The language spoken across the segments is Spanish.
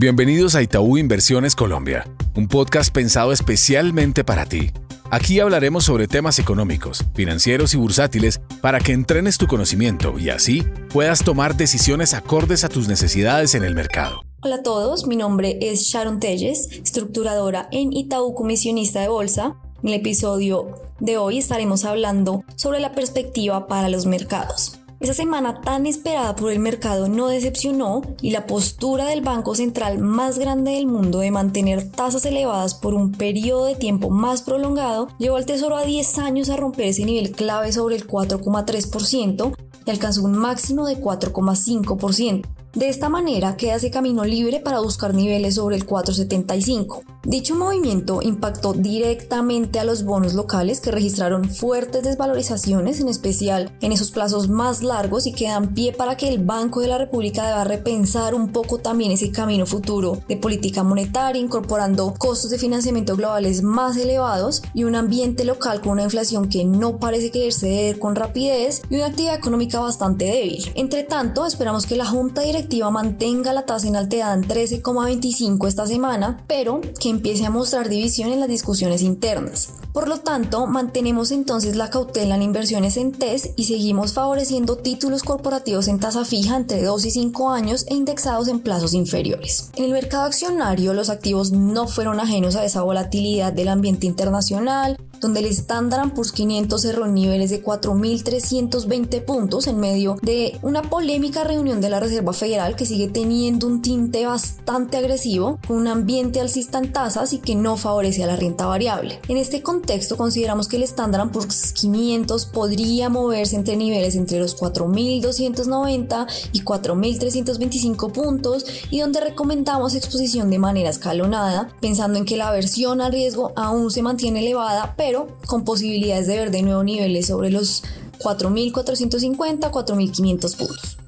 Bienvenidos a Itaú Inversiones Colombia, un podcast pensado especialmente para ti. Aquí hablaremos sobre temas económicos, financieros y bursátiles para que entrenes tu conocimiento y así puedas tomar decisiones acordes a tus necesidades en el mercado. Hola a todos, mi nombre es Sharon Telles, estructuradora en Itaú Comisionista de Bolsa. En el episodio de hoy estaremos hablando sobre la perspectiva para los mercados. Esa semana tan esperada por el mercado no decepcionó y la postura del Banco Central más grande del mundo de mantener tasas elevadas por un periodo de tiempo más prolongado llevó al Tesoro a 10 años a romper ese nivel clave sobre el 4,3% y alcanzó un máximo de 4,5%. De esta manera queda ese camino libre para buscar niveles sobre el 475. Dicho movimiento impactó directamente a los bonos locales que registraron fuertes desvalorizaciones, en especial en esos plazos más largos y que dan pie para que el Banco de la República deba repensar un poco también ese camino futuro de política monetaria, incorporando costos de financiamiento globales más elevados y un ambiente local con una inflación que no parece querer ceder con rapidez y una actividad económica bastante débil. Entre tanto, esperamos que la Junta Directiva mantenga la tasa inalterada en 13,25 esta semana, pero que empiece a mostrar división en las discusiones internas. Por lo tanto, mantenemos entonces la cautela en inversiones en TES y seguimos favoreciendo títulos corporativos en tasa fija entre 2 y 5 años e indexados en plazos inferiores. En el mercado accionario, los activos no fueron ajenos a esa volatilidad del ambiente internacional, donde el Standard Poor's 500 cerró niveles de 4.320 puntos en medio de una polémica reunión de la Reserva Federal que sigue teniendo un tinte bastante agresivo, con un ambiente alcista en tasas y que no favorece a la renta variable. En este contexto consideramos que el Standard Poor's 500 podría moverse entre niveles entre los 4.290 y 4.325 puntos y donde recomendamos exposición de manera escalonada, pensando en que la aversión al riesgo aún se mantiene elevada, pero con posibilidades de ver de nuevo niveles sobre los 4.450, 4.500 puntos.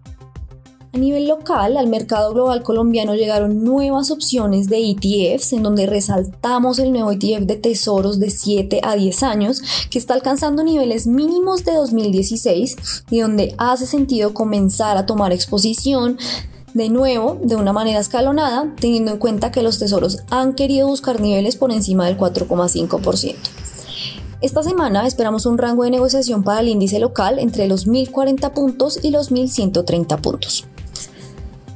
A nivel local, al mercado global colombiano llegaron nuevas opciones de ETFs en donde resaltamos el nuevo ETF de tesoros de 7 a 10 años que está alcanzando niveles mínimos de 2016 y donde hace sentido comenzar a tomar exposición de nuevo de una manera escalonada teniendo en cuenta que los tesoros han querido buscar niveles por encima del 4,5%. Esta semana esperamos un rango de negociación para el índice local entre los 1040 puntos y los 1130 puntos.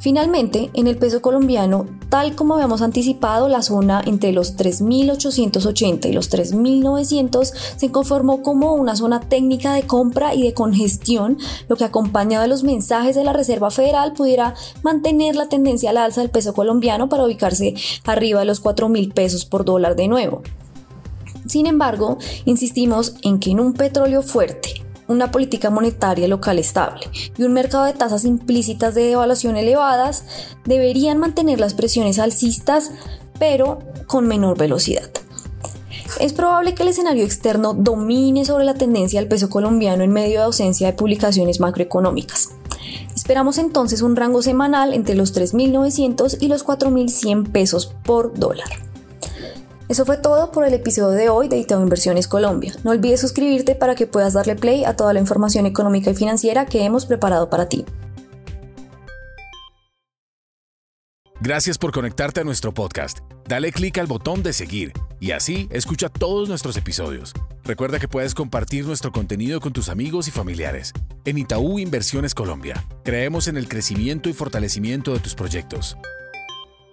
Finalmente, en el peso colombiano, tal como habíamos anticipado, la zona entre los 3.880 y los 3.900 se conformó como una zona técnica de compra y de congestión, lo que acompañado de los mensajes de la Reserva Federal pudiera mantener la tendencia al alza del peso colombiano para ubicarse arriba de los 4.000 pesos por dólar de nuevo. Sin embargo, insistimos en que en un petróleo fuerte, una política monetaria local estable y un mercado de tasas implícitas de devaluación elevadas deberían mantener las presiones alcistas, pero con menor velocidad. Es probable que el escenario externo domine sobre la tendencia del peso colombiano en medio de ausencia de publicaciones macroeconómicas. Esperamos entonces un rango semanal entre los 3.900 y los 4.100 pesos por dólar. Eso fue todo por el episodio de hoy de Itaú Inversiones Colombia. No olvides suscribirte para que puedas darle play a toda la información económica y financiera que hemos preparado para ti. Gracias por conectarte a nuestro podcast. Dale clic al botón de seguir y así escucha todos nuestros episodios. Recuerda que puedes compartir nuestro contenido con tus amigos y familiares. En Itaú Inversiones Colombia, creemos en el crecimiento y fortalecimiento de tus proyectos.